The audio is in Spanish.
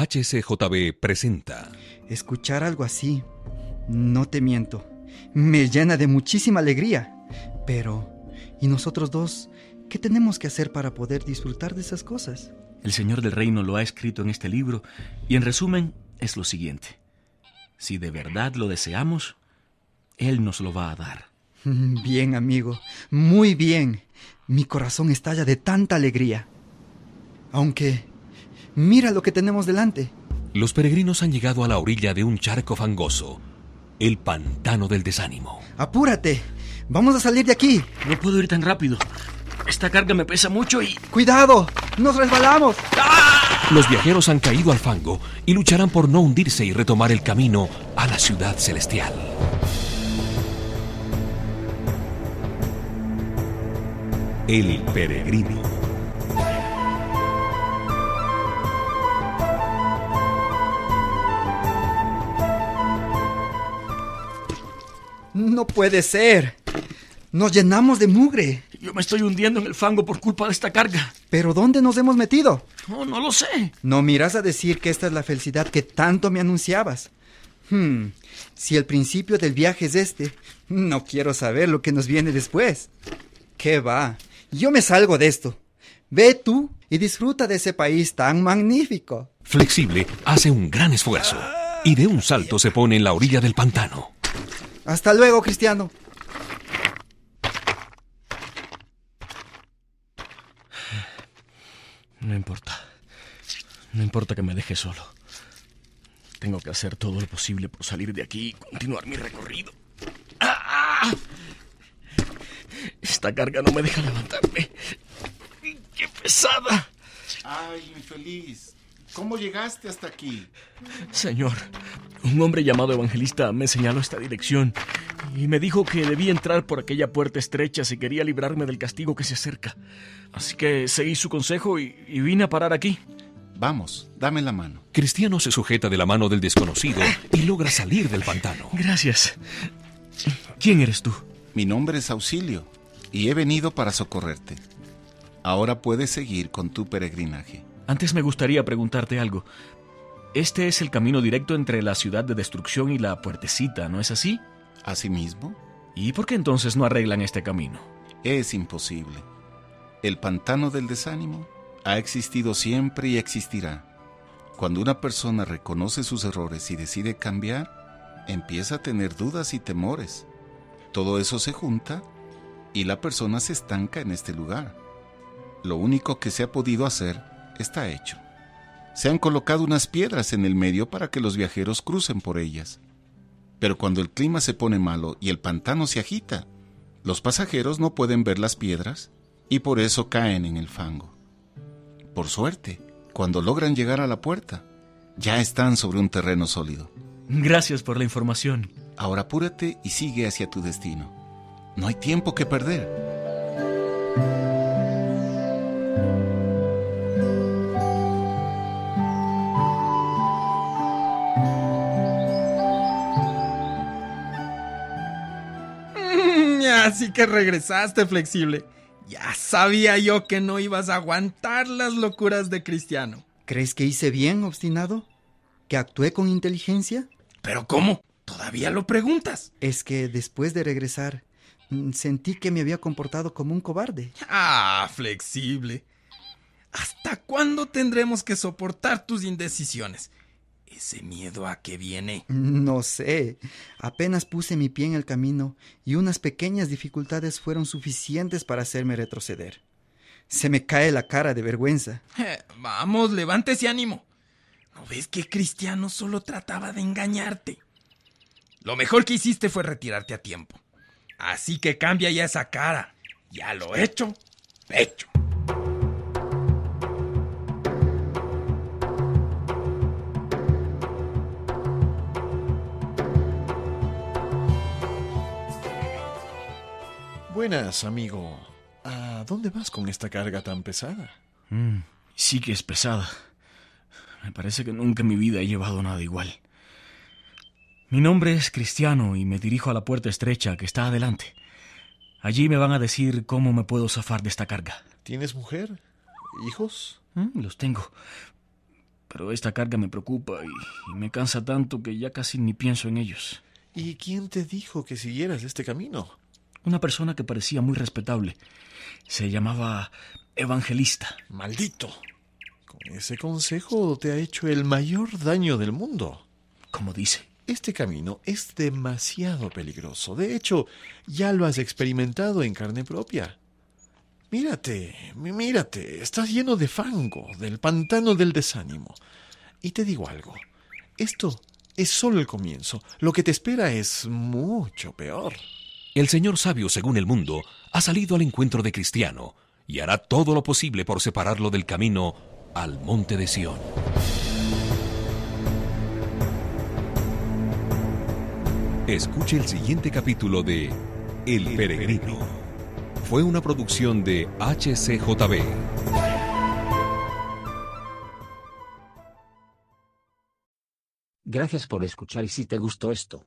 HCJB presenta. Escuchar algo así, no te miento, me llena de muchísima alegría. Pero, ¿y nosotros dos? ¿Qué tenemos que hacer para poder disfrutar de esas cosas? El Señor del Reino lo ha escrito en este libro y en resumen es lo siguiente. Si de verdad lo deseamos, Él nos lo va a dar. Bien, amigo, muy bien. Mi corazón estalla de tanta alegría. Aunque, mira lo que tenemos delante. Los peregrinos han llegado a la orilla de un charco fangoso, el pantano del desánimo. Apúrate, vamos a salir de aquí. No puedo ir tan rápido. Esta carga me pesa mucho y... Cuidado, nos resbalamos. Los viajeros han caído al fango y lucharán por no hundirse y retomar el camino a la ciudad celestial. El peregrino. No puede ser. Nos llenamos de mugre. Yo me estoy hundiendo en el fango por culpa de esta carga. ¿Pero dónde nos hemos metido? No, no lo sé. No miras a decir que esta es la felicidad que tanto me anunciabas. Hmm, si el principio del viaje es este, no quiero saber lo que nos viene después. ¿Qué va? Yo me salgo de esto. Ve tú y disfruta de ese país tan magnífico. Flexible hace un gran esfuerzo y de un salto se pone en la orilla del pantano. Hasta luego, Cristiano. No importa. No importa que me deje solo. Tengo que hacer todo lo posible por salir de aquí y continuar mi recorrido. ¡Ah! Esta carga no me deja levantarme. ¡Qué pesada! Ay, infeliz. ¿Cómo llegaste hasta aquí? Señor, un hombre llamado evangelista me señaló esta dirección y me dijo que debía entrar por aquella puerta estrecha si quería librarme del castigo que se acerca. Así que seguí su consejo y, y vine a parar aquí. Vamos, dame la mano. Cristiano se sujeta de la mano del desconocido y logra salir del pantano. Gracias. ¿Quién eres tú? Mi nombre es Auxilio y he venido para socorrerte. Ahora puedes seguir con tu peregrinaje. Antes me gustaría preguntarte algo. Este es el camino directo entre la ciudad de destrucción y la puertecita, ¿no es así? Asimismo, ¿Y por qué entonces no arreglan este camino? es imposible. El pantano del desánimo ha existido siempre y existirá. Cuando una persona reconoce sus errores y decide cambiar, empieza a tener dudas y temores. Todo eso se junta y la persona se estanca en este lugar. Lo único que se ha podido hacer está hecho. Se han colocado unas piedras en el medio para que los viajeros crucen por ellas. Pero cuando el clima se pone malo y el pantano se agita, los pasajeros no pueden ver las piedras y por eso caen en el fango. Por suerte, cuando logran llegar a la puerta, ya están sobre un terreno sólido. Gracias por la información. Ahora apúrate y sigue hacia tu destino. No hay tiempo que perder. Así que regresaste, flexible. Ya sabía yo que no ibas a aguantar las locuras de Cristiano. ¿Crees que hice bien, obstinado? ¿Que actué con inteligencia? ¿Pero cómo? ¿Todavía lo preguntas? Es que después de regresar, mm, sentí que me había comportado como un cobarde. Ah, flexible. ¿Hasta cuándo tendremos que soportar tus indecisiones? Ese miedo a que viene. No sé. Apenas puse mi pie en el camino y unas pequeñas dificultades fueron suficientes para hacerme retroceder. Se me cae la cara de vergüenza. Eh, Vamos, levántese ánimo. ¿No ves que Cristiano solo trataba de engañarte? Lo mejor que hiciste fue retirarte a tiempo. Así que cambia ya esa cara. Ya lo hecho, hecho. Buenas, amigo. ¿A dónde vas con esta carga tan pesada? Mm, sí que es pesada. Me parece que nunca en mi vida he llevado nada igual. Mi nombre es Cristiano y me dirijo a la puerta estrecha que está adelante. Allí me van a decir cómo me puedo zafar de esta carga. ¿Tienes mujer? ¿Hijos? Mm, Los tengo. Pero esta carga me preocupa y, y me cansa tanto que ya casi ni pienso en ellos. ¿Y quién te dijo que siguieras este camino? Una persona que parecía muy respetable. Se llamaba Evangelista. Maldito. Con ese consejo te ha hecho el mayor daño del mundo. Como dice. Este camino es demasiado peligroso. De hecho, ya lo has experimentado en carne propia. Mírate, mí- mírate, estás lleno de fango, del pantano del desánimo. Y te digo algo, esto es solo el comienzo. Lo que te espera es mucho peor. El señor sabio, según el mundo, ha salido al encuentro de Cristiano y hará todo lo posible por separarlo del camino al monte de Sión. Escuche el siguiente capítulo de El Peregrino. Fue una producción de HCJB. Gracias por escuchar y si te gustó esto,